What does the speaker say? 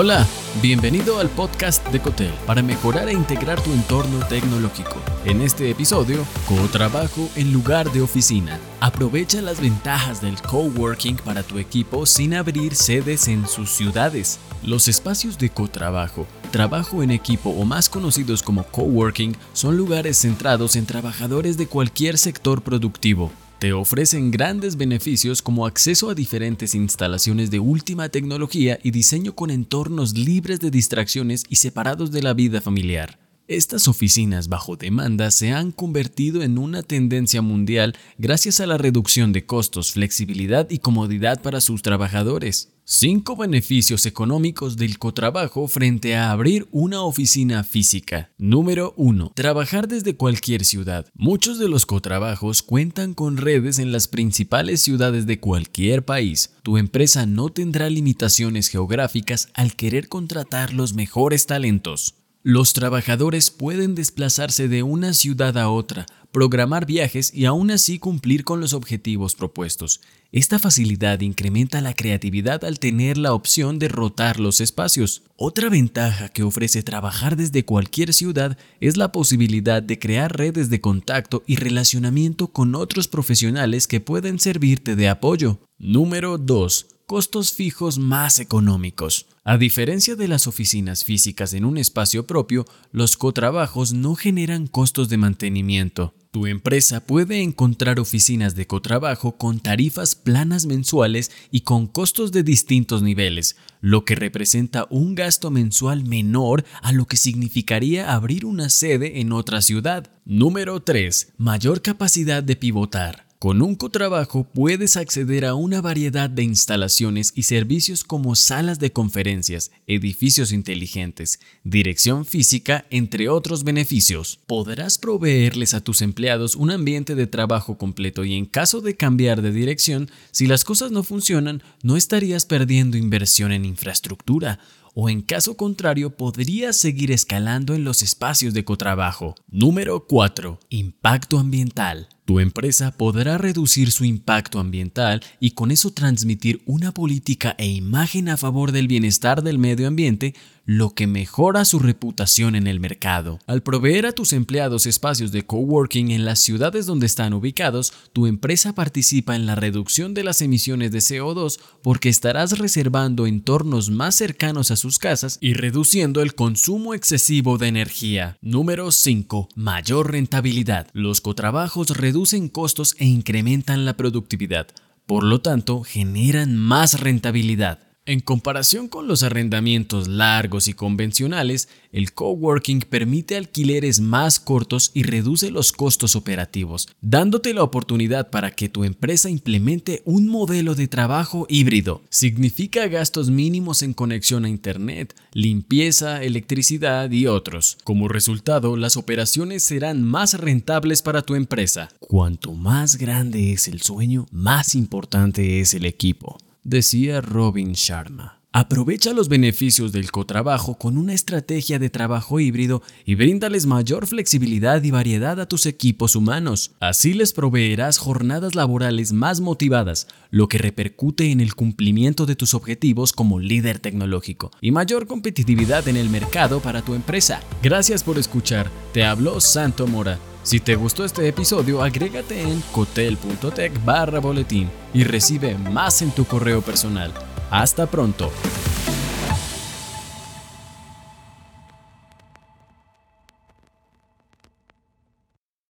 Hola, bienvenido al podcast de Cotel para mejorar e integrar tu entorno tecnológico. En este episodio, co-trabajo en lugar de oficina. Aprovecha las ventajas del coworking para tu equipo sin abrir sedes en sus ciudades. Los espacios de cotrabajo, trabajo en equipo o más conocidos como coworking son lugares centrados en trabajadores de cualquier sector productivo te ofrecen grandes beneficios como acceso a diferentes instalaciones de última tecnología y diseño con entornos libres de distracciones y separados de la vida familiar. Estas oficinas bajo demanda se han convertido en una tendencia mundial gracias a la reducción de costos, flexibilidad y comodidad para sus trabajadores. Cinco beneficios económicos del cotrabajo frente a abrir una oficina física. Número 1. Trabajar desde cualquier ciudad. Muchos de los cotrabajos cuentan con redes en las principales ciudades de cualquier país. Tu empresa no tendrá limitaciones geográficas al querer contratar los mejores talentos. Los trabajadores pueden desplazarse de una ciudad a otra, programar viajes y aún así cumplir con los objetivos propuestos. Esta facilidad incrementa la creatividad al tener la opción de rotar los espacios. Otra ventaja que ofrece trabajar desde cualquier ciudad es la posibilidad de crear redes de contacto y relacionamiento con otros profesionales que pueden servirte de apoyo. Número 2 costos fijos más económicos. A diferencia de las oficinas físicas en un espacio propio, los cotrabajos no generan costos de mantenimiento. Tu empresa puede encontrar oficinas de cotrabajo con tarifas planas mensuales y con costos de distintos niveles, lo que representa un gasto mensual menor a lo que significaría abrir una sede en otra ciudad. Número 3. Mayor capacidad de pivotar. Con un cotrabajo puedes acceder a una variedad de instalaciones y servicios como salas de conferencias, edificios inteligentes, dirección física, entre otros beneficios. Podrás proveerles a tus empleados un ambiente de trabajo completo y en caso de cambiar de dirección, si las cosas no funcionan, no estarías perdiendo inversión en infraestructura o en caso contrario podrías seguir escalando en los espacios de cotrabajo. Número 4. Impacto ambiental. Tu empresa podrá reducir su impacto ambiental y con eso transmitir una política e imagen a favor del bienestar del medio ambiente, lo que mejora su reputación en el mercado. Al proveer a tus empleados espacios de coworking en las ciudades donde están ubicados, tu empresa participa en la reducción de las emisiones de CO2 porque estarás reservando entornos más cercanos a sus casas y reduciendo el consumo excesivo de energía. Número 5. Mayor rentabilidad. Los cotrabajos reducen costos e incrementan la productividad, por lo tanto generan más rentabilidad. En comparación con los arrendamientos largos y convencionales, el coworking permite alquileres más cortos y reduce los costos operativos, dándote la oportunidad para que tu empresa implemente un modelo de trabajo híbrido. Significa gastos mínimos en conexión a Internet, limpieza, electricidad y otros. Como resultado, las operaciones serán más rentables para tu empresa. Cuanto más grande es el sueño, más importante es el equipo decía Robin Sharma. Aprovecha los beneficios del cotrabajo con una estrategia de trabajo híbrido y bríndales mayor flexibilidad y variedad a tus equipos humanos. Así les proveerás jornadas laborales más motivadas, lo que repercute en el cumplimiento de tus objetivos como líder tecnológico y mayor competitividad en el mercado para tu empresa. Gracias por escuchar. Te habló Santo Mora. Si te gustó este episodio, agrégate en cotel.tech barra boletín y recibe más en tu correo personal. Hasta pronto.